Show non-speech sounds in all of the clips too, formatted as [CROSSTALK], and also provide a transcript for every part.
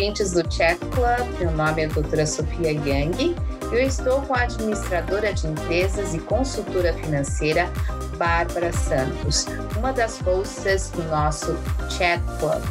ouvintes do Chat Club, meu nome é a doutora Sofia Yang. Eu estou com a administradora de empresas e consultora financeira Bárbara Santos, uma das hosts do nosso Chat Club.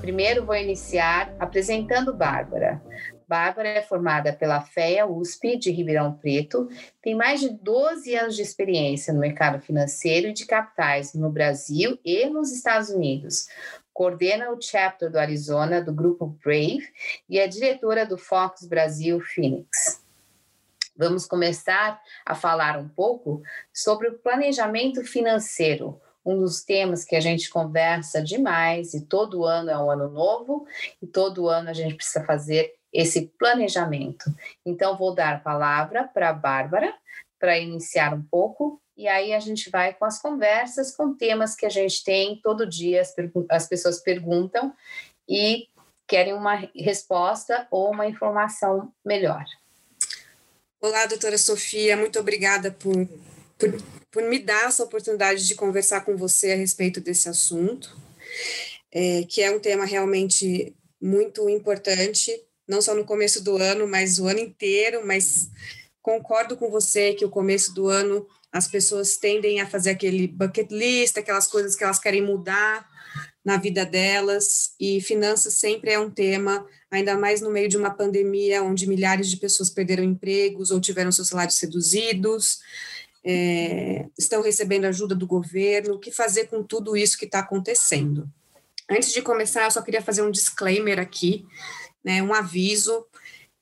Primeiro vou iniciar apresentando Bárbara. Bárbara é formada pela FEA USP de Ribeirão Preto, tem mais de 12 anos de experiência no mercado financeiro e de capitais no Brasil e nos Estados Unidos coordena o chapter do Arizona do grupo Brave e é diretora do Fox Brasil Phoenix. Vamos começar a falar um pouco sobre o planejamento financeiro, um dos temas que a gente conversa demais e todo ano é um ano novo e todo ano a gente precisa fazer esse planejamento. Então vou dar a palavra para a Bárbara para iniciar um pouco e aí a gente vai com as conversas, com temas que a gente tem todo dia, as, as pessoas perguntam e querem uma resposta ou uma informação melhor. Olá, doutora Sofia, muito obrigada por, por, por me dar essa oportunidade de conversar com você a respeito desse assunto, é, que é um tema realmente muito importante, não só no começo do ano, mas o ano inteiro, mas concordo com você que o começo do ano as pessoas tendem a fazer aquele bucket list, aquelas coisas que elas querem mudar na vida delas, e finanças sempre é um tema, ainda mais no meio de uma pandemia onde milhares de pessoas perderam empregos ou tiveram seus salários reduzidos, é, estão recebendo ajuda do governo, o que fazer com tudo isso que está acontecendo. Antes de começar, eu só queria fazer um disclaimer aqui, né, um aviso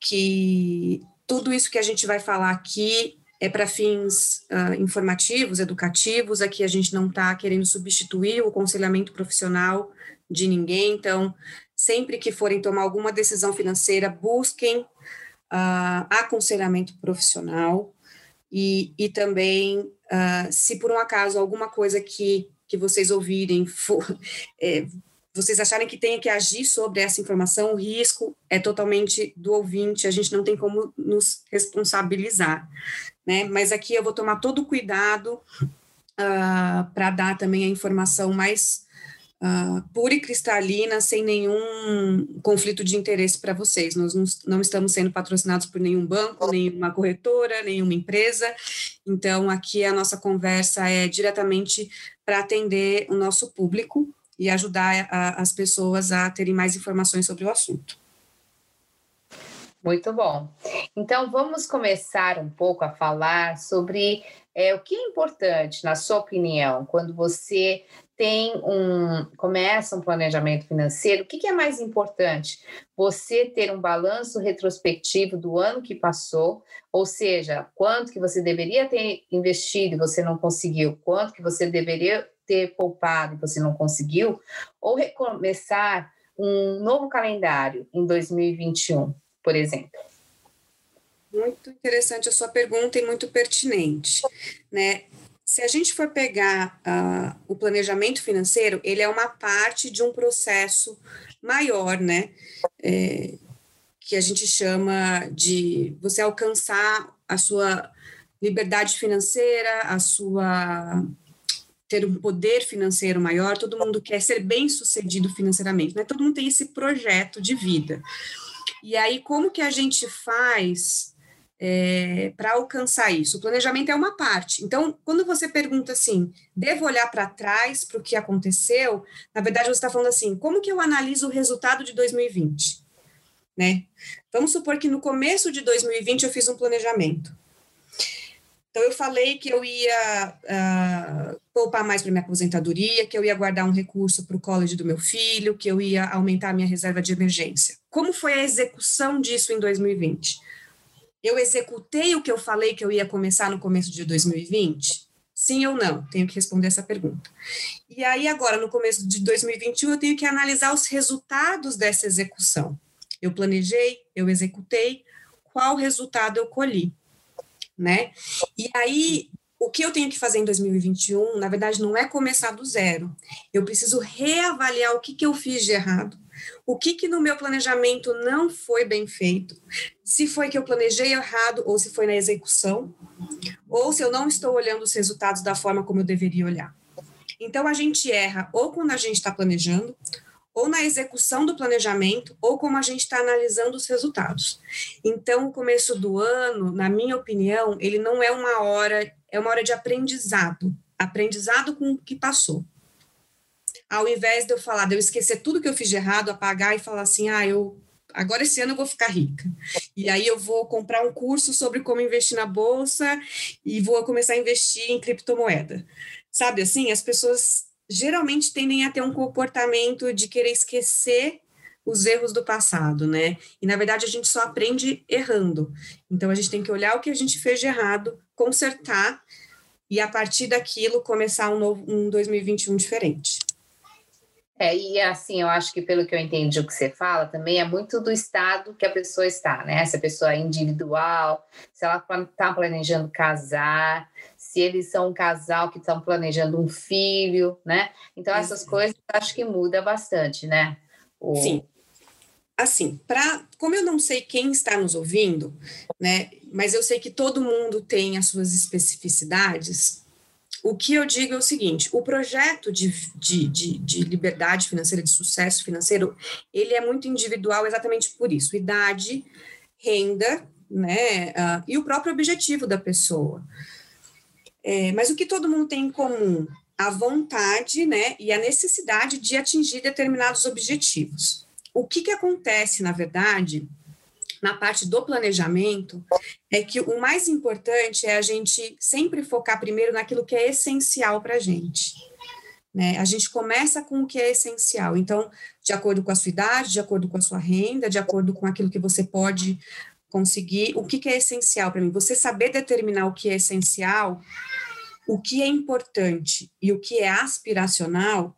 que tudo isso que a gente vai falar aqui é para fins uh, informativos, educativos. Aqui a gente não está querendo substituir o aconselhamento profissional de ninguém. Então, sempre que forem tomar alguma decisão financeira, busquem uh, aconselhamento profissional e, e também, uh, se por um acaso alguma coisa que, que vocês ouvirem for, é, [LAUGHS] vocês acharem que tem que agir sobre essa informação, o risco é totalmente do ouvinte, a gente não tem como nos responsabilizar né? Mas aqui eu vou tomar todo o cuidado uh, ah, para dar também a informação mais uh, pura e cristalina, sem nenhum conflito de interesse para vocês. Nós não, não, estamos sendo patrocinados por nenhum banco, nenhuma corretora, nenhuma empresa. Então, aqui a nossa conversa é diretamente para atender o nosso público e ajudar a, as pessoas a terem mais informações sobre o assunto. Muito bom. Então, vamos começar um pouco a falar sobre é, o que é importante, na sua opinião, quando você tem um começa um planejamento financeiro, o que, que é mais importante? Você ter um balanço retrospectivo do ano que passou, ou seja, quanto que você deveria ter investido e você não conseguiu, quanto que você deveria ter poupado e você não conseguiu, ou recomeçar um novo calendário em 2021 por exemplo? Muito interessante a sua pergunta e muito pertinente, né? Se a gente for pegar uh, o planejamento financeiro, ele é uma parte de um processo maior, né? É, que a gente chama de você alcançar a sua liberdade financeira, a sua ter um poder financeiro maior. Todo mundo quer ser bem sucedido financeiramente, né? Todo mundo tem esse projeto de vida. E aí, como que a gente faz é, para alcançar isso? O planejamento é uma parte. Então, quando você pergunta assim, devo olhar para trás para o que aconteceu, na verdade você está falando assim, como que eu analiso o resultado de 2020? Né? Vamos supor que no começo de 2020 eu fiz um planejamento. Então, eu falei que eu ia uh, poupar mais para minha aposentadoria, que eu ia guardar um recurso para o college do meu filho, que eu ia aumentar a minha reserva de emergência. Como foi a execução disso em 2020? Eu executei o que eu falei que eu ia começar no começo de 2020? Sim ou não? Tenho que responder essa pergunta. E aí, agora, no começo de 2021, eu tenho que analisar os resultados dessa execução. Eu planejei, eu executei, qual resultado eu colhi? né? E aí, o que eu tenho que fazer em 2021, na verdade, não é começar do zero. Eu preciso reavaliar o que, que eu fiz de errado, o que, que no meu planejamento não foi bem feito, se foi que eu planejei errado ou se foi na execução, ou se eu não estou olhando os resultados da forma como eu deveria olhar. Então, a gente erra ou quando a gente está planejando, ou na execução do planejamento, ou como a gente está analisando os resultados. Então, o começo do ano, na minha opinião, ele não é uma hora, é uma hora de aprendizado, aprendizado com o que passou. Ao invés de eu falar, de eu esquecer tudo que eu fiz de errado, apagar e falar assim, ah, eu agora esse ano eu vou ficar rica. E aí eu vou comprar um curso sobre como investir na bolsa e vou começar a investir em criptomoeda. Sabe assim, as pessoas geralmente tendem a ter um comportamento de querer esquecer os erros do passado, né? E na verdade a gente só aprende errando. Então a gente tem que olhar o que a gente fez de errado, consertar e a partir daquilo começar um novo um 2021 diferente. É, e assim, eu acho que pelo que eu entendi o que você fala, também é muito do estado que a pessoa está, né? Se a pessoa é individual, se ela está planejando casar, se eles são um casal que estão planejando um filho, né? Então, essas coisas acho que muda bastante, né? O... Sim. Assim, para como eu não sei quem está nos ouvindo, né? Mas eu sei que todo mundo tem as suas especificidades. O que eu digo é o seguinte: o projeto de, de, de, de liberdade financeira, de sucesso financeiro, ele é muito individual exatamente por isso. Idade, renda, né? Uh, e o próprio objetivo da pessoa. É, mas o que todo mundo tem em comum? A vontade né, e a necessidade de atingir determinados objetivos. O que, que acontece, na verdade, na parte do planejamento, é que o mais importante é a gente sempre focar primeiro naquilo que é essencial para a gente. Né? A gente começa com o que é essencial. Então, de acordo com a sua idade, de acordo com a sua renda, de acordo com aquilo que você pode conseguir, o que, que é essencial para mim? Você saber determinar o que é essencial o que é importante e o que é aspiracional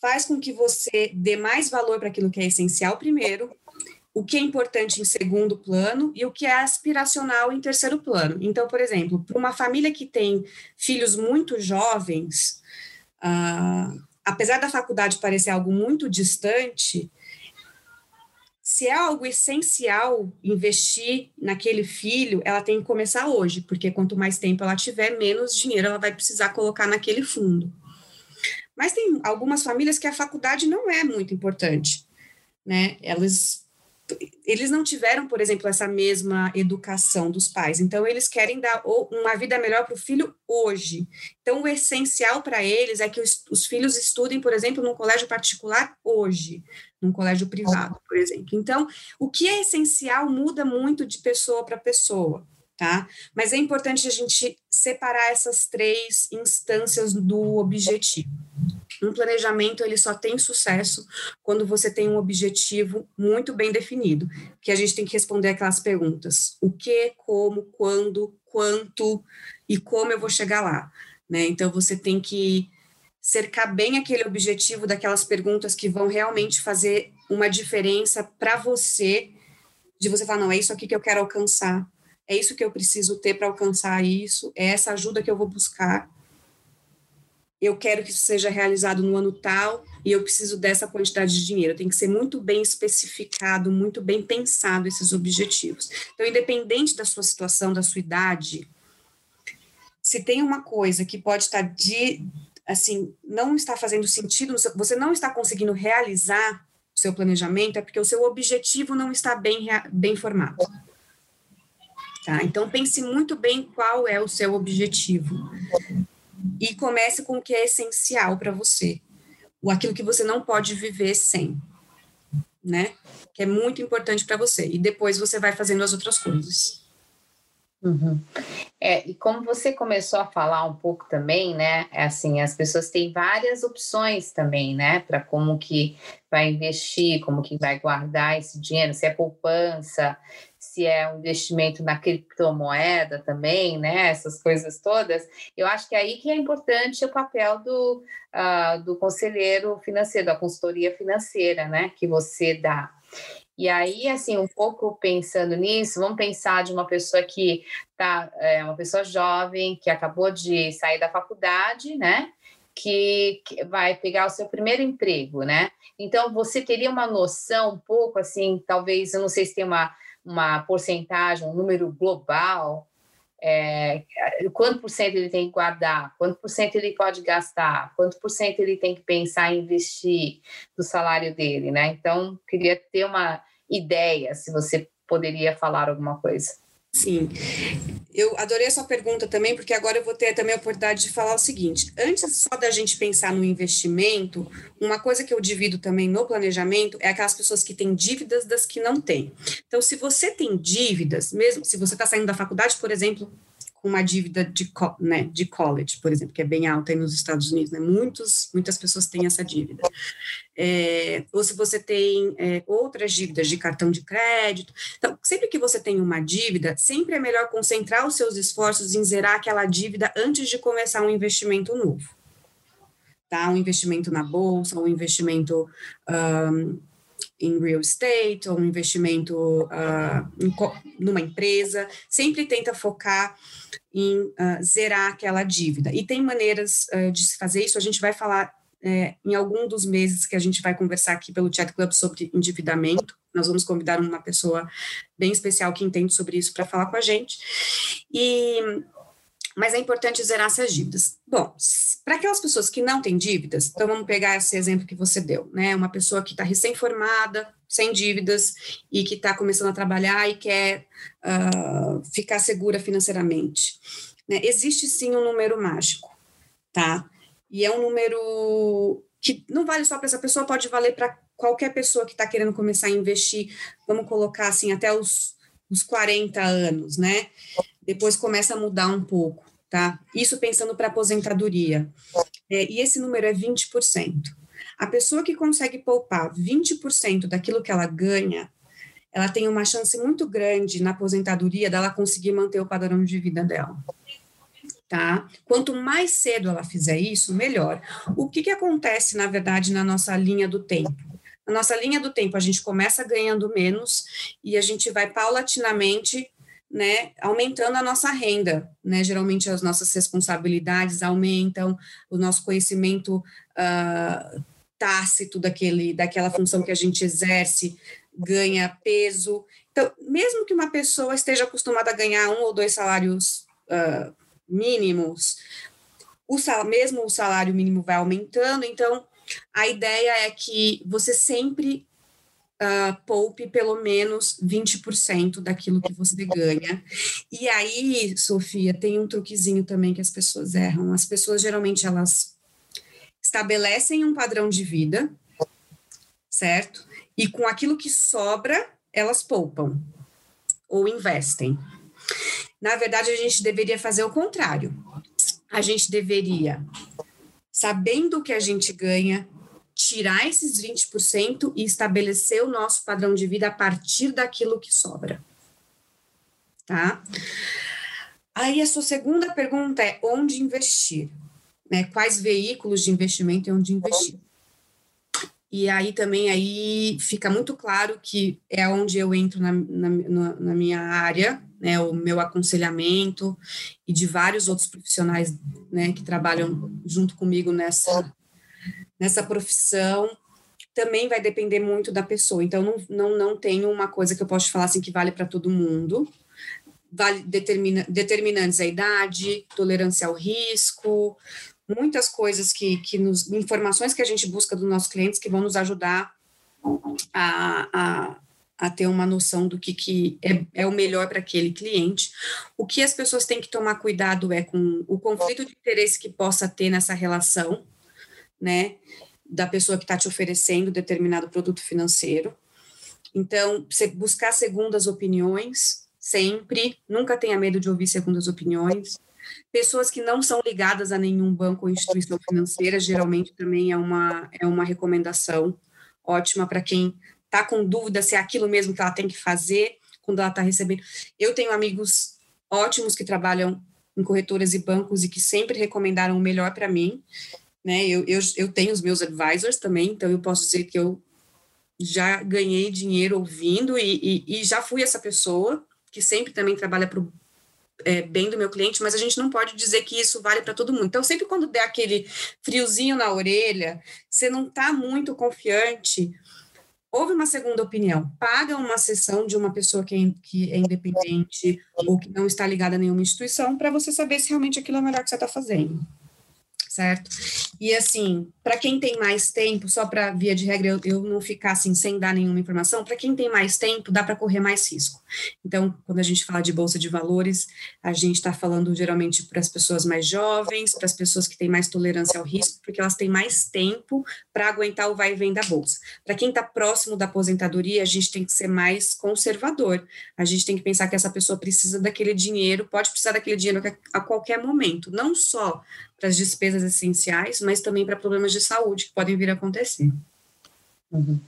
faz com que você dê mais valor para aquilo que é essencial primeiro, o que é importante em segundo plano e o que é aspiracional em terceiro plano. Então, por exemplo, para uma família que tem filhos muito jovens, uh, apesar da faculdade parecer algo muito distante, se é algo essencial investir naquele filho, ela tem que começar hoje, porque quanto mais tempo ela tiver, menos dinheiro ela vai precisar colocar naquele fundo. Mas tem algumas famílias que a faculdade não é muito importante, né? Elas eles não tiveram, por exemplo, essa mesma educação dos pais. Então, eles querem dar uma vida melhor para o filho hoje. Então, o essencial para eles é que os, os, filhos estudem, por exemplo, num colégio particular hoje, num colégio privado, por exemplo. Então, o que é essencial muda muito de pessoa para pessoa. Tá? Mas é importante a gente separar essas três instâncias do objetivo. Um planejamento ele só tem sucesso quando você tem um objetivo muito bem definido, que a gente tem que responder aquelas perguntas: o que, como, quando, quanto e como eu vou chegar lá, né? Então você tem que cercar bem aquele objetivo daquelas perguntas que vão realmente fazer uma diferença para você, de você falar não é isso aqui que eu quero alcançar, é isso que eu preciso ter para alcançar isso, é essa ajuda que eu vou buscar eu quero que isso seja realizado no ano tal e eu preciso dessa quantidade de dinheiro. Tem que ser muito bem especificado, muito bem pensado esses objetivos. Então, independente da sua situação, da sua idade, se tem uma coisa que pode estar de assim, não está fazendo sentido, você não está conseguindo realizar o seu planejamento, é porque o seu objetivo não está bem, bem formado. Tá? Então, pense muito bem qual é o seu objetivo e comece com o que é essencial para você, o aquilo que você não pode viver sem, né? Que é muito importante para você. E depois você vai fazendo as outras coisas. Uhum. É, e como você começou a falar um pouco também, né? É assim, as pessoas têm várias opções também, né? Para como que vai investir, como que vai guardar esse dinheiro, se é poupança, se é um investimento na criptomoeda também, né? Essas coisas todas. Eu acho que é aí que é importante o papel do, uh, do conselheiro financeiro, da consultoria financeira, né? Que você dá. E aí, assim, um pouco pensando nisso, vamos pensar de uma pessoa que tá, é, uma pessoa jovem, que acabou de sair da faculdade, né? Que, que vai pegar o seu primeiro emprego, né? Então, você teria uma noção um pouco, assim, talvez, eu não sei se tem uma, uma porcentagem, um número global, é, quanto por cento ele tem que guardar, quanto por cento ele pode gastar, quanto por cento ele tem que pensar em investir do salário dele, né? Então, queria ter uma ideia, se você poderia falar alguma coisa. Sim, eu adorei a sua pergunta também, porque agora eu vou ter também a oportunidade de falar o seguinte: antes só da gente pensar no investimento, uma coisa que eu divido também no planejamento é aquelas pessoas que têm dívidas das que não têm. Então, se você tem dívidas, mesmo se você está saindo da faculdade, por exemplo, com uma dívida de, né, de college, por exemplo, que é bem alta aí nos Estados Unidos, né? Muitos, muitas pessoas têm essa dívida. É, ou se você tem é, outras dívidas de cartão de crédito. Então, sempre que você tem uma dívida, sempre é melhor concentrar os seus esforços em zerar aquela dívida antes de começar um investimento novo. Tá? Um investimento na bolsa, um investimento um, em real estate ou um investimento uh, em, numa empresa, sempre tenta focar em uh, zerar aquela dívida. E tem maneiras uh, de se fazer isso, a gente vai falar é, em algum dos meses que a gente vai conversar aqui pelo Chat Club sobre endividamento. Nós vamos convidar uma pessoa bem especial que entende sobre isso para falar com a gente. E mas é importante zerar essas dívidas. Bom, para aquelas pessoas que não têm dívidas, então vamos pegar esse exemplo que você deu, né? Uma pessoa que está recém-formada, sem dívidas e que está começando a trabalhar e quer uh, ficar segura financeiramente. Né? Existe sim um número mágico, tá? E é um número que não vale só para essa pessoa, pode valer para qualquer pessoa que está querendo começar a investir, vamos colocar assim, até os, os 40 anos, né? Depois começa a mudar um pouco tá? Isso pensando para aposentadoria. É, e esse número é 20%. A pessoa que consegue poupar 20% daquilo que ela ganha, ela tem uma chance muito grande na aposentadoria dela conseguir manter o padrão de vida dela. Tá? Quanto mais cedo ela fizer isso, melhor. O que, que acontece, na verdade, na nossa linha do tempo? Na nossa linha do tempo, a gente começa ganhando menos e a gente vai paulatinamente né, aumentando a nossa renda, né, geralmente as nossas responsabilidades aumentam, o nosso conhecimento uh, tácito daquele, daquela função que a gente exerce ganha peso. Então, mesmo que uma pessoa esteja acostumada a ganhar um ou dois salários uh, mínimos, o sal, mesmo o salário mínimo vai aumentando, então a ideia é que você sempre uh, poupe pelo menos 20% daquilo que você ganha. E aí, Sofia, tem um truquezinho também que as pessoas erram. As pessoas geralmente elas estabelecem um padrão de vida, certo? E com aquilo que sobra, elas poupam ou investem. Na verdade, a gente deveria fazer o contrário. A gente deveria, sabendo o que a gente ganha, tirar esses 20% e estabelecer o nosso padrão de vida a partir daquilo que sobra. Tá? Aí a sua segunda pergunta é onde investir? Né? Quais veículos de investimento e onde investir? E aí também aí fica muito claro que é onde eu entro na, na, na minha área, né, o meu aconselhamento e de vários outros profissionais né, que trabalham junto comigo nessa, nessa profissão também vai depender muito da pessoa. Então, não, não, não tenho uma coisa que eu posso falar assim que vale para todo mundo. Vale, determina, determinantes a idade, tolerância ao risco, muitas coisas que, que nos, informações que a gente busca dos nossos clientes que vão nos ajudar a, a, a ter uma noção do que, que é, é o melhor para aquele cliente. O que as pessoas têm que tomar cuidado é com o conflito de interesse que possa ter nessa relação, né, da pessoa que está te oferecendo determinado produto financeiro. Então, buscar segundas opiniões, sempre, nunca tenha medo de ouvir segundas opiniões. Pessoas que não são ligadas a nenhum banco ou instituição financeira, geralmente também é uma, é uma recomendação ótima para quem está com dúvida se é aquilo mesmo que ela tem que fazer quando ela está recebendo. Eu tenho amigos ótimos que trabalham em corretoras e bancos e que sempre recomendaram o melhor para mim né? Eu, eu, eu tenho os meus advisors também, então eu posso dizer que eu já ganhei dinheiro ouvindo e, e, e já fui essa pessoa que sempre também trabalha para o é, bem do meu cliente, mas a gente não pode dizer que isso vale para todo mundo. Então, sempre quando der aquele friozinho na orelha, você não está muito confiante, houve uma segunda opinião. Paga uma sessão de uma pessoa que é, que é independente ou que não está ligada a nenhuma instituição para você saber se realmente aquilo é melhor que você está fazendo certo? E assim, para quem tem mais tempo, só para via de regra eu, eu, não ficar assim sem dar nenhuma informação, para quem tem mais tempo, dá para correr mais risco. Então, quando a gente fala de bolsa de valores, a gente está falando geralmente para as pessoas mais jovens, para as pessoas que têm mais tolerância ao risco, porque elas têm mais tempo para aguentar o vai e vem da bolsa. Para quem está próximo da aposentadoria, a gente tem que ser mais conservador. A gente tem que pensar que essa pessoa precisa daquele dinheiro, pode precisar daquele dinheiro a qualquer momento, não só para as despesas essenciais, mas também para problemas de saúde que podem vir a acontecer. Uhum.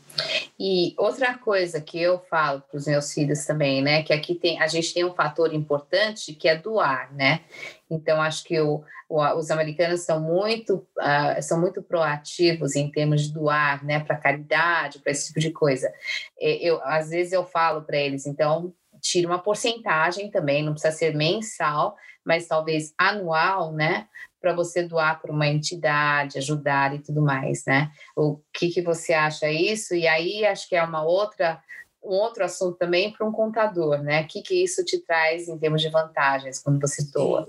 E outra coisa que eu falo para os meus filhos também, né, que aqui tem a gente tem um fator importante que é doar, né? Então acho que o, o, os americanos são muito uh, são muito proativos em termos de doar, né, para caridade, para esse tipo de coisa. Eu às vezes eu falo para eles, então tira uma porcentagem também, não precisa ser mensal, mas talvez anual, né, para você doar para uma entidade, ajudar e tudo mais, né? O que, que você acha isso? E aí acho que é uma outra um outro assunto também para um contador, né? O que, que isso te traz em termos de vantagens quando você doa?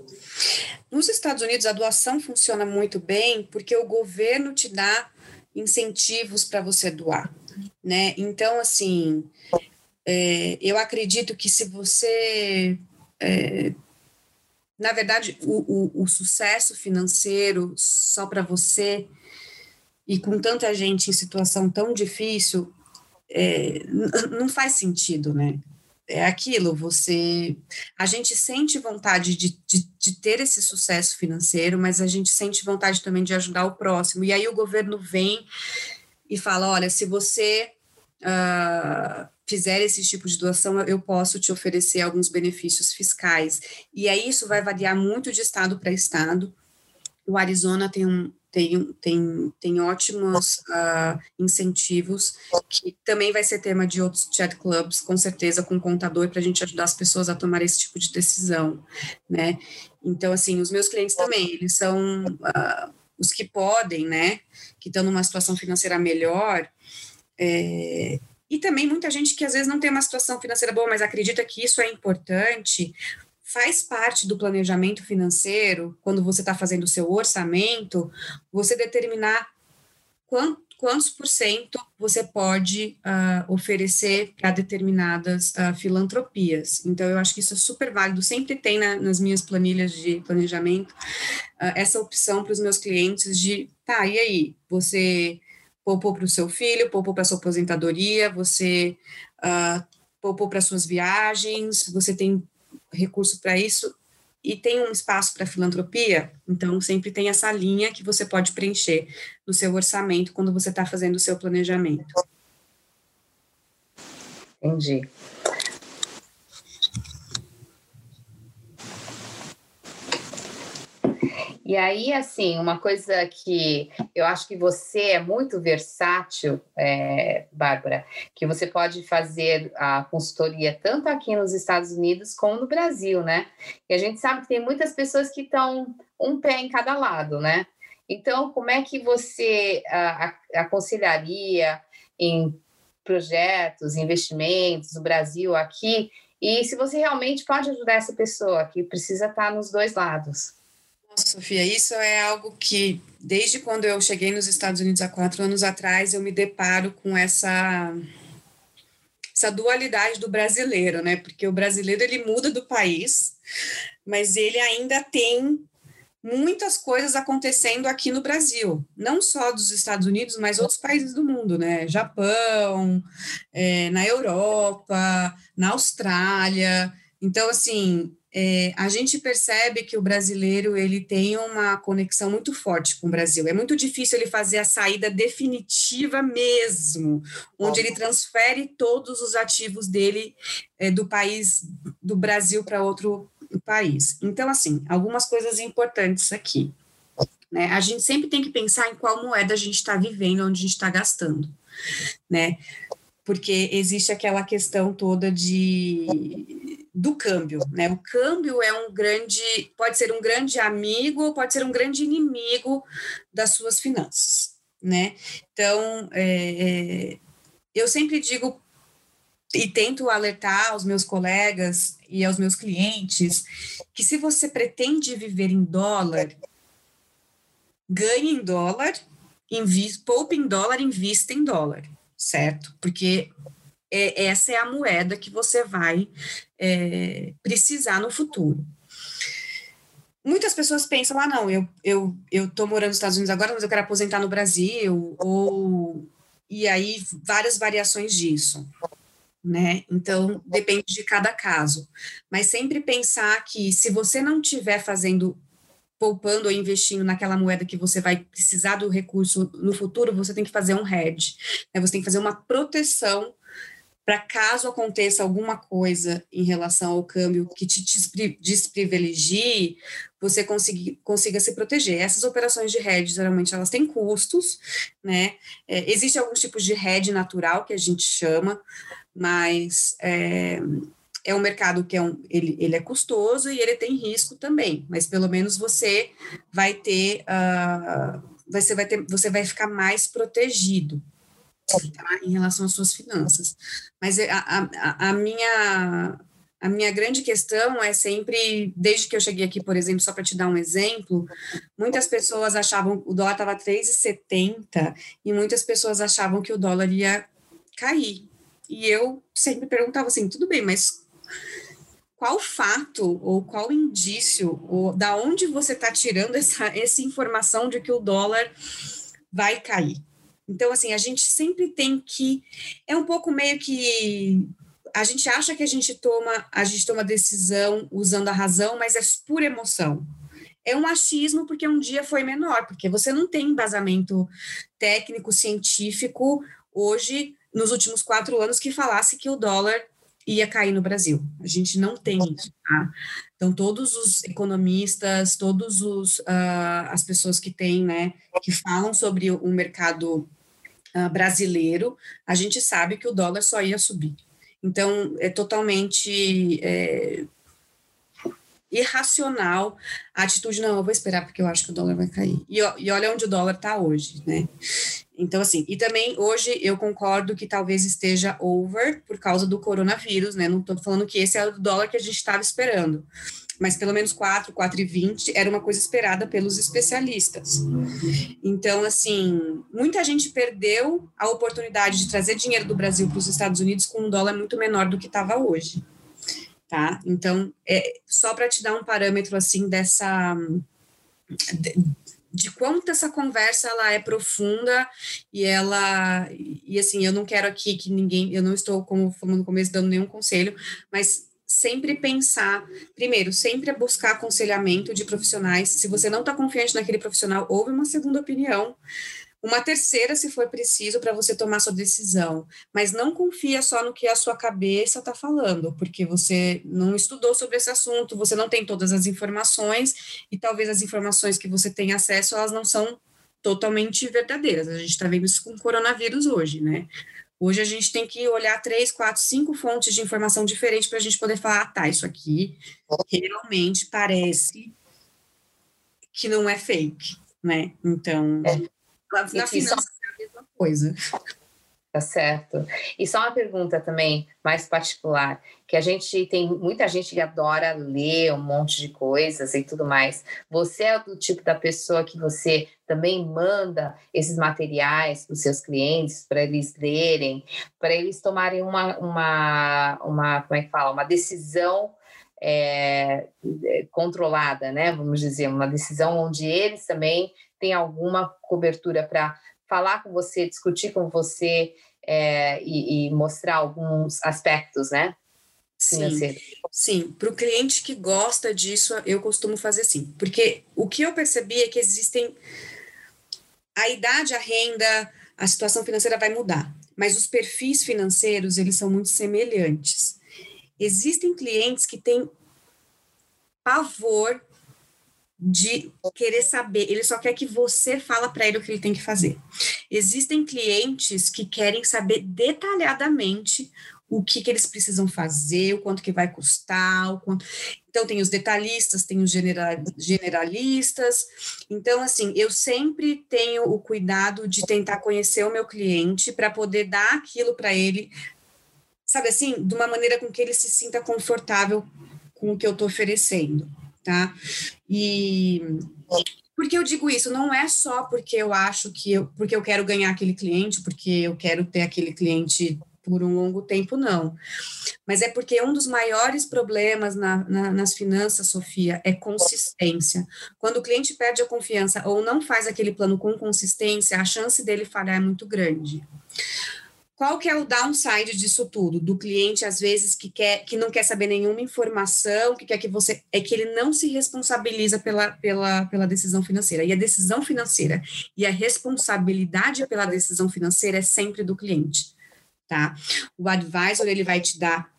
Nos Estados Unidos, a doação funciona muito bem porque o governo te dá incentivos para você doar, né? Então, assim, é, eu acredito que se você é, na verdade, o, o, o sucesso financeiro só para você e com tanta gente em situação tão difícil é, não faz sentido, né? É aquilo, você. A gente sente vontade de, de, de, ter esse sucesso financeiro, mas a gente sente vontade também de ajudar o próximo. E aí o governo vem e fala: olha, se você uh, fizer esse tipo de doação, eu posso te oferecer alguns benefícios fiscais. E aí isso vai variar muito de estado para estado. O Arizona tem um, tem, tem, tem ótimos uh, incentivos, que também vai ser tema de outros chat clubs, com certeza, com contador, para a gente ajudar as pessoas a tomar esse tipo de decisão, né? Então, assim, os meus clientes também, eles são uh, os que podem, né, que estão numa situação financeira melhor, é, e também muita gente que às vezes não tem uma situação financeira boa, mas acredita que isso é importante, faz parte do planejamento financeiro, quando você está fazendo o seu orçamento, você determinar quanto, quantos por cento você pode uh, oferecer para determinadas uh, filantropias. Então, eu acho que isso é super válido. Sempre tem na, nas minhas planilhas de planejamento uh, essa opção para os meus clientes de, tá, e aí, você poupou para o seu filho, poupou para sua aposentadoria, você uh, poupou para suas viagens, você tem recurso para isso e tem um espaço para filantropia, então sempre tem essa linha que você pode preencher no seu orçamento quando você está fazendo o seu planejamento. Entendi. E aí, assim, uma coisa que eu acho que você é muito versátil, é, Bárbara, que você pode fazer a consultoria tanto aqui nos Estados Unidos como no Brasil, né? E a gente sabe que tem muitas pessoas que estão um pé em cada lado, né? Então, como é que você a, aconselharia em projetos, investimentos no Brasil, aqui? E se você realmente pode ajudar essa pessoa que precisa estar nos dois lados? Nossa, Sofia, isso é algo que, desde quando eu cheguei nos Estados Unidos há quatro anos atrás, eu me deparo com essa, essa dualidade do brasileiro, né? Porque o brasileiro, ele muda do país, mas ele ainda tem muitas coisas acontecendo aqui no Brasil, não só dos Estados Unidos, mas outros países do mundo, né? Japão, é, na Europa, na Austrália. Então, assim, é, a gente percebe que o brasileiro ele tem uma conexão muito forte com o Brasil. É muito difícil ele fazer a saída definitiva mesmo, onde ele transfere todos os ativos dele é, do país do Brasil para outro país. Então, assim, algumas coisas importantes aqui. Né? A gente sempre tem que pensar em qual moeda a gente está vivendo, onde a gente está gastando, né? Porque existe aquela questão toda de do câmbio, né? O câmbio é um grande, pode ser um grande amigo pode ser um grande inimigo das suas finanças, né? Então, é, é eu sempre digo e tento alertar aos meus colegas e aos meus clientes que se você pretende viver em dólar, ganhe em dólar, invista, poupe em dólar, invista em dólar, certo? Porque é, essa é a moeda que você vai é, precisar no futuro. Muitas pessoas pensam, ah, não, eu, eu, eu tô morando nos Estados Unidos agora, mas eu quero aposentar no Brasil, ou... E aí, várias variações disso né? Então, depende de cada caso. Mas sempre pensar que se você não estiver fazendo, poupando ou investindo naquela moeda que você vai precisar do recurso no futuro, você tem que fazer um hedge. Né? Você tem que fazer uma proteção para caso aconteça alguma coisa em relação ao câmbio que te desprivilegie, você consiga, consiga se proteger. Essas operações de hedge, geralmente, elas têm custos, né? É, existe alguns tipos de hedge natural, que a gente chama, mas é, é um mercado que é um, ele, ele é custoso e ele tem risco também, mas pelo menos você vai ter, uh, você vai ter, você vai ficar mais protegido tá, em relação às suas finanças. Mas a, a, a minha a minha grande questão é sempre, desde que eu cheguei aqui, por exemplo, só para te dar um exemplo, muitas pessoas achavam o dólar estava 3,70 e muitas pessoas achavam que o dólar ia cair. E eu sempre perguntava assim, tudo bem, mas qual fato ou qual indício ou da onde você está tirando essa, essa informação de que o dólar vai cair? Então, assim, a gente sempre tem que é um pouco meio que a gente acha que a gente toma a gente toma decisão usando a razão, mas é pura emoção. É um achismo porque um dia foi menor, porque você não tem embasamento técnico científico hoje nos últimos quatro anos que falasse que o dólar ia cair no Brasil. A gente não tem isso, tá? Então, todos os economistas, todos os uh, as pessoas que têm, né, que falam sobre o mercado uh, brasileiro, a gente sabe que o dólar só ia subir. Então, é totalmente é, irracional a atitude, não, eu vou esperar porque eu acho que o dólar vai cair. E, e olha onde o dólar está hoje, né? Então, assim, e também hoje eu concordo que talvez esteja over por causa do coronavírus, né? Não estou falando que esse é o dólar que a gente estava esperando, mas pelo menos 4, 4,20 era uma coisa esperada pelos especialistas. Então, assim, muita gente perdeu a oportunidade de trazer dinheiro do Brasil para os Estados Unidos com um dólar muito menor do que estava hoje. Tá? Então, é só para te dar um parâmetro assim dessa de quanto essa conversa ela é profunda e ela e assim eu não quero aqui que ninguém eu não estou como falando no começo dando nenhum conselho mas sempre pensar primeiro sempre é buscar aconselhamento de profissionais se você não está confiante naquele profissional ouve uma segunda opinião uma terceira, se for preciso, para você tomar sua decisão. Mas não confia só no que a sua cabeça está falando, porque você não estudou sobre esse assunto, você não tem todas as informações, e talvez as informações que você tem acesso, elas não são totalmente verdadeiras. A gente está vendo isso com o coronavírus hoje, né? Hoje a gente tem que olhar três, quatro, cinco fontes de informação diferentes para a gente poder falar, ah, tá, isso aqui realmente parece que não é fake, né? Então, é. Na finança é a mesma coisa. Tá certo. E só uma pergunta também, mais particular, que a gente tem muita gente que adora ler um monte de coisas e tudo mais. Você é do tipo da pessoa que você também manda esses materiais para os seus clientes, para eles lerem, para eles tomarem uma, uma, uma, como é que fala, uma decisão é, controlada, né? Vamos dizer, uma decisão onde eles também tem alguma cobertura para falar com você, discutir com você é, e, e, mostrar alguns aspectos, né? Sim, sim. Para o cliente que gosta disso, eu costumo fazer assim, porque o que eu percebi é que existem a idade, a renda, a situação financeira vai mudar, mas os perfis financeiros eles são muito semelhantes. Existem clientes que têm pavor de querer saber, ele só quer que você fala para ele o que ele tem que fazer. Existem clientes que querem saber detalhadamente o que, que eles precisam fazer, o quanto que vai custar, o quanto... Então, tem os detalhistas, tem os generalistas. Então, assim, eu sempre tenho o cuidado de tentar conhecer o meu cliente para poder dar aquilo para ele, sabe assim, de uma maneira com que ele se sinta confortável com o que eu estou oferecendo, tá? E por que eu digo isso? Não é só porque eu acho que eu, porque eu quero ganhar aquele cliente, porque eu quero ter aquele cliente por um longo tempo, não. Mas é porque um dos maiores problemas na, na, nas finanças, Sofia, é consistência. Quando o cliente perde a confiança ou não faz aquele plano com consistência, a chance dele falhar é muito grande. Qual que é o downside disso tudo? Do cliente, às vezes, que, quer, que não quer saber nenhuma informação, que quer que você. É que ele não se responsabiliza pela, pela, pela decisão financeira. E a decisão financeira e a responsabilidade pela decisão financeira é sempre do cliente tá? O advisor, ele vai te dar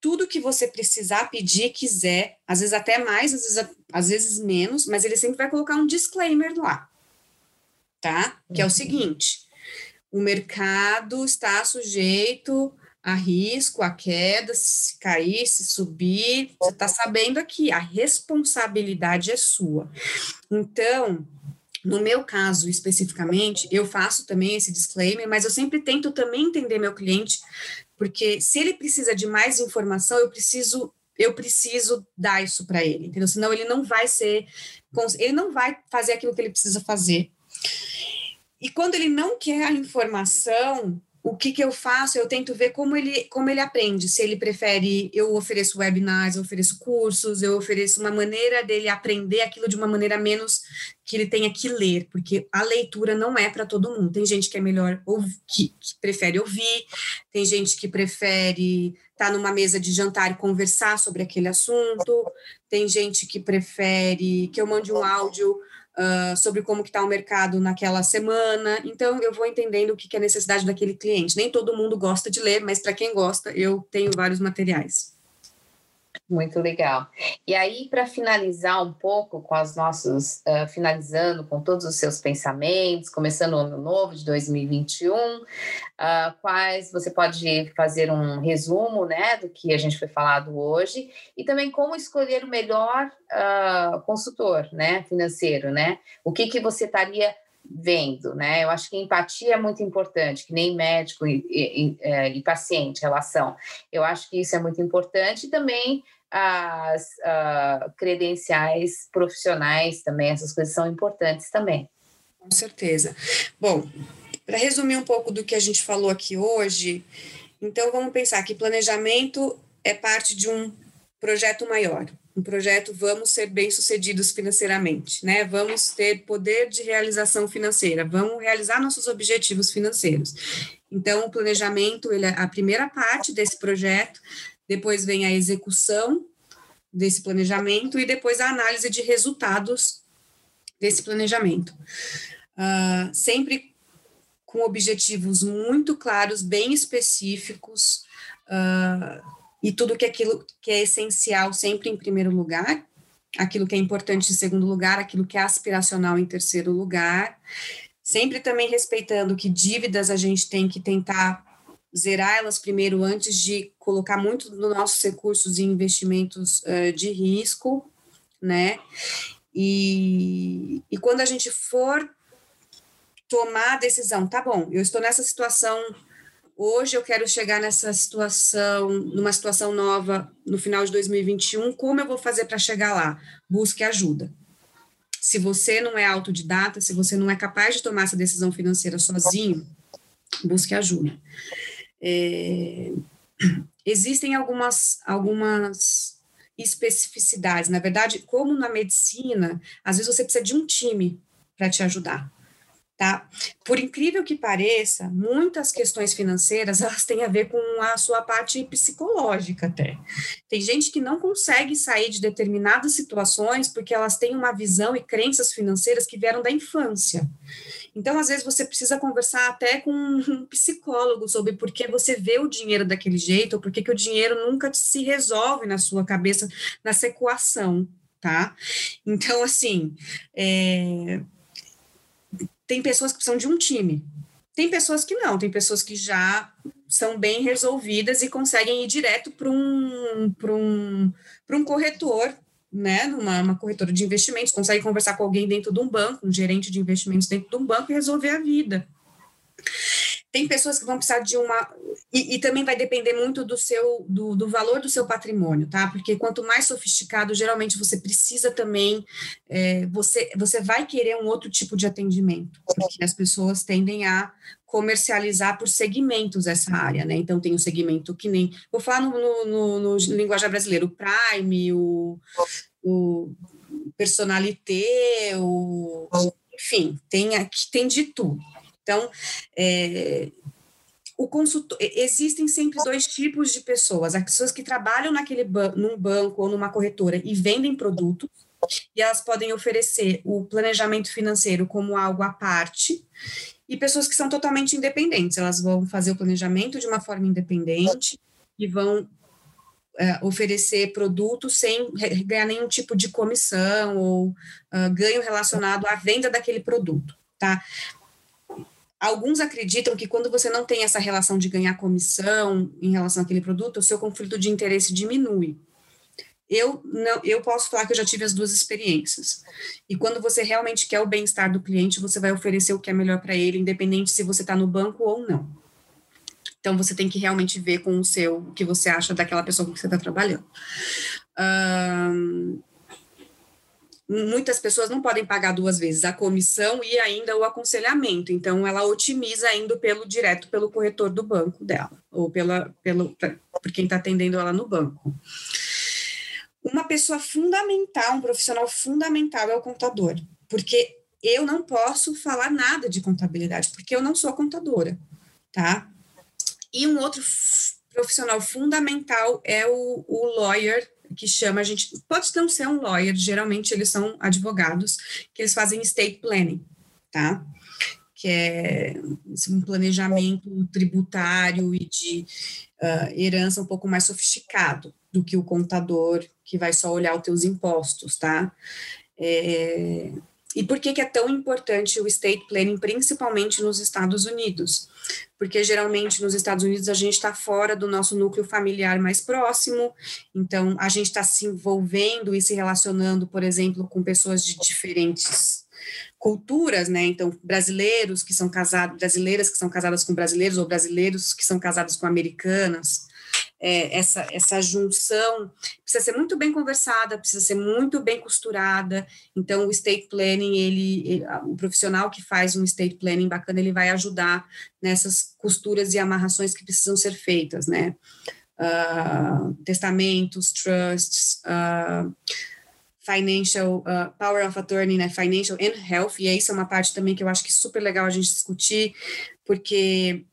tudo que você precisar, pedir, quiser, às vezes até mais, às vezes, às vezes menos, mas ele sempre vai colocar um disclaimer lá, tá? Que é o uhum. seguinte, o mercado está sujeito a risco, a queda, se cair, se subir, você está sabendo aqui, a responsabilidade é sua. Então, no meu caso, especificamente, eu faço também esse disclaimer, mas eu sempre tento também entender meu cliente, porque se ele precisa de mais informação, eu preciso eu preciso dar isso para ele, entendeu? Senão ele não vai ser, ele não vai fazer aquilo que ele precisa fazer. E quando ele não quer a informação, o que, que eu faço? Eu tento ver como ele, como ele aprende. Se ele prefere, eu ofereço webinars, eu ofereço cursos, eu ofereço uma maneira dele aprender aquilo de uma maneira menos que ele tenha que ler, porque a leitura não é para todo mundo. Tem gente que é melhor ouvir, que, que prefere ouvir, tem gente que prefere estar tá numa mesa de jantar e conversar sobre aquele assunto, tem gente que prefere que eu mande um áudio uh, sobre como que está o mercado naquela semana. Então, eu vou entendendo o que, que é a necessidade daquele cliente. Nem todo mundo gosta de ler, mas para quem gosta, eu tenho vários materiais. Muito legal. E aí, para finalizar um pouco com as nossas, uh, finalizando com todos os seus pensamentos, começando o ano novo de 2021, uh, quais você pode fazer um resumo, né, do que a gente foi falado hoje e também como escolher o melhor uh, consultor, né, financeiro, né? O que que você estaria vendo, né? Eu acho que empatia é muito importante, que nem médico e, e, e, e, paciente, relação. Eu acho que isso é muito importante e também as uh, credenciais profissionais também, essas coisas são importantes também. Com certeza. Bom, para resumir um pouco do que a gente falou aqui hoje, então vamos pensar que planejamento é parte de um projeto maior, um projeto vamos ser bem-sucedidos financeiramente, né? Vamos ter poder de realização financeira, vamos realizar nossos objetivos financeiros. Então, o planejamento, ele é a primeira parte desse projeto, depois vem a execução desse planejamento e depois a análise de resultados desse planejamento. Uh, sempre com objetivos muito claros, bem específicos, uh, e tudo que aquilo que é essencial sempre em primeiro lugar, aquilo que é importante em segundo lugar, aquilo que é aspiracional em terceiro lugar, sempre também respeitando que dívidas a gente tem que tentar zerar elas primeiro antes de colocar muito dos nossos recursos em investimentos uh, de risco, né? E, e quando a gente for tomar a decisão, tá bom, eu estou nessa situação hoje, eu quero chegar nessa situação, numa situação nova no final de 2021, como eu vou fazer para chegar lá? Busque ajuda. Se você não é autodidata, se você não é capaz de tomar essa decisão financeira sozinho, busque ajuda. É, existem algumas, algumas especificidades. Na verdade, como na medicina, às vezes você precisa de um time para te ajudar. Tá? Por incrível que pareça, muitas questões financeiras [LAUGHS] elas têm a ver com a sua parte psicológica até. Tem gente que não consegue sair de determinadas situações porque elas têm uma visão e crenças financeiras que vieram da infância. Então, às vezes, você precisa conversar até com [LAUGHS] um psicólogo sobre por que você vê o dinheiro daquele jeito, ou por que o dinheiro nunca se resolve na sua cabeça nessa equação tá? Então, assim, é... tem pessoas que precisam de um time, tem pessoas que não, tem pessoas que já são bem resolvidas e conseguem ir direto para um, um, um corretor, né, numa uma corretora de investimentos, consegue conversar com alguém dentro de um banco, um gerente de investimentos dentro de um banco e resolver a vida. Tem pessoas que vão precisar de uma. E, e também vai depender muito do seu do, do, valor do seu patrimônio, tá? Porque quanto mais sofisticado, geralmente você precisa também. É, você, você vai querer um outro tipo de atendimento, porque as pessoas tendem a comercializar por segmentos essa área, né? Então tem um segmento que nem. Vou falar no, no, no, no linguajar brasileiro, o Prime, o, o Personalité, o, enfim, tem, tem de tudo. Então, é, o consultor, existem sempre dois tipos de pessoas: as pessoas que trabalham naquele ban num banco ou numa corretora e vendem produtos, e elas podem oferecer o planejamento financeiro como algo à parte, e pessoas que são totalmente independentes, elas vão fazer o planejamento de uma forma independente e vão é, oferecer produtos sem ganhar nenhum tipo de comissão ou uh, ganho relacionado à venda daquele produto, tá? Alguns acreditam que quando você não tem essa relação de ganhar comissão em relação àquele produto, o seu conflito de interesse diminui. Eu não, eu posso falar que eu já tive as duas experiências. E quando você realmente quer o bem-estar do cliente, você vai oferecer o que é melhor para ele, independente se você está no banco ou não. Então você tem que realmente ver com o seu o que você acha daquela pessoa com que você está trabalhando. Um, muitas pessoas não podem pagar duas vezes a comissão e ainda o aconselhamento. Então, ela otimiza indo pelo direto pelo corretor do banco dela, ou pela, pelo, por quem está atendendo ela no banco. Uma pessoa fundamental, um profissional fundamental é o contador, porque eu não posso falar nada de contabilidade, porque eu não sou contadora, tá? E um outro profissional fundamental é o, o lawyer que chama a gente pode não ser um lawyer, geralmente eles são advogados que eles fazem estate planning, tá? Que é um planejamento tributário e de uh, herança um pouco mais sofisticado do que o contador que vai só olhar os teus impostos, tá? É, e por que, que é tão importante o estate planning, principalmente nos Estados Unidos? Porque geralmente nos Estados Unidos a gente está fora do nosso núcleo familiar mais próximo, então a gente está se envolvendo e se relacionando, por exemplo, com pessoas de diferentes culturas, né? Então, brasileiros que são casados, brasileiras que são casadas com brasileiros, ou brasileiros que são casados com americanas é, essa, essa junção precisa ser muito bem conversada, precisa ser muito bem costurada. Então, o estate planning, ele, ele, o profissional que faz um estate planning bacana, ele vai ajudar nessas costuras e amarrações que precisam ser feitas, né? Uh, testamentos, trusts, uh, financial uh, power of attorney, né, financial and health, e isso é uma parte também que eu acho que é super legal a gente discutir, porque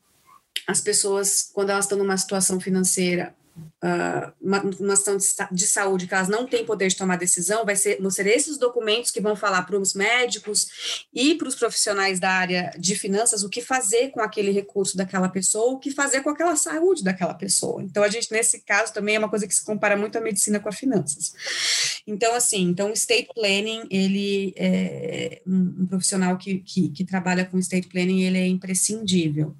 as pessoas, quando elas estão numa situação financeira, uh, uma, situação de, de, saúde, que elas não têm poder de tomar decisão, vai ser, vão ser esses documentos que vão falar para os médicos e para os profissionais da área de finanças o que fazer com aquele recurso daquela pessoa, o que fazer com aquela saúde daquela pessoa. Então, a gente, nesse caso, também é uma coisa que se compara muito à medicina com a finanças. Então, assim, então o planning, ele é um, um profissional que, que, que trabalha com estate planning, ele é imprescindível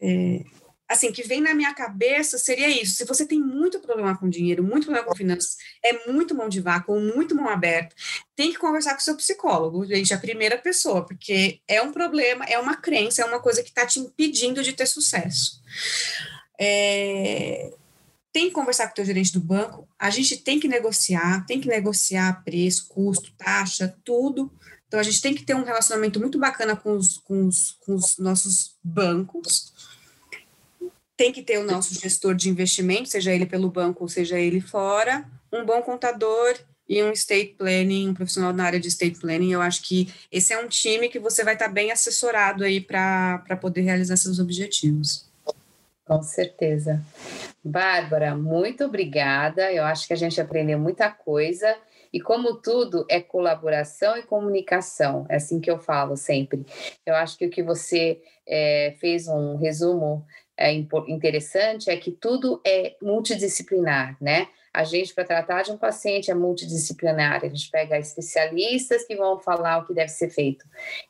é, assim, que vem na minha cabeça seria isso. Se você tem muito problema com dinheiro, muito problema com finanças, é muito mão de vácuo, muito mão aberta, tem que conversar com o seu psicólogo, gente, a primeira pessoa, porque é um problema, é uma crença, é uma coisa que está te impedindo de ter sucesso. É, tem que conversar com o teu gerente do banco, a gente tem que negociar, tem que negociar preço, custo, taxa, tudo. Então, a gente tem que ter um relacionamento muito bacana com os, com os, com os nossos bancos, tem que ter o nosso gestor de investimento, seja ele pelo banco ou seja ele fora, um bom contador e um estate planning, um profissional na área de estate planning. Eu acho que esse é um time que você vai estar bem assessorado aí para poder realizar seus objetivos. Com certeza. Bárbara, muito obrigada. Eu acho que a gente aprendeu muita coisa. E como tudo é colaboração e comunicação, é assim que eu falo sempre. Eu acho que o que você é, fez um resumo é interessante é que tudo é multidisciplinar, né? A gente, para tratar de um paciente, é multidisciplinar. A gente pega especialistas que vão falar o que deve ser feito.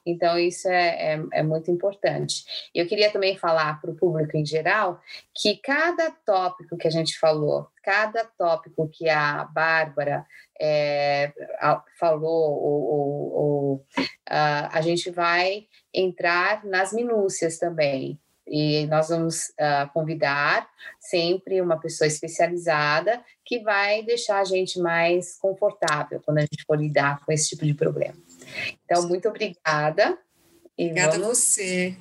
Então, isso é, é, é muito importante. Eu queria também falar para o público em geral que cada tópico que a gente falou, cada tópico que a Bárbara é, falou, ou, ou, ou uh, a gente vai entrar nas minúcias também. E nós vamos uh, convidar sempre uma pessoa especializada que vai deixar a gente mais confortável quando a gente for lidar com esse tipo de problema. Então, muito obrigada. obrigada vamos, a você.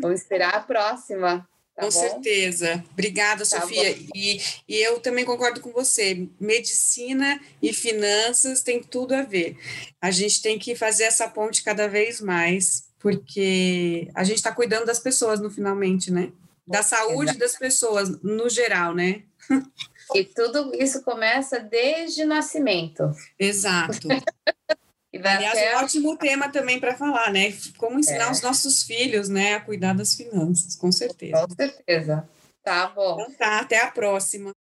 Vamos esperar a próxima. Tá com bom? certeza. Obrigada, tá Sofia. E, e eu também concordo com você. Medicina e finanças tem tudo a ver. A gente tem que fazer essa ponte cada vez mais porque a gente está cuidando das pessoas no finalmente, né? Da saúde das pessoas no geral, né? [LAUGHS] E tudo isso começa desde o nascimento. Exato. [LAUGHS] Aliás, até... um ótimo tema também para falar, né? Como ensinar é. os nossos filhos, né, a cuidar das finanças, com certeza. Com certeza. Tá bom. Então tá, até a próxima.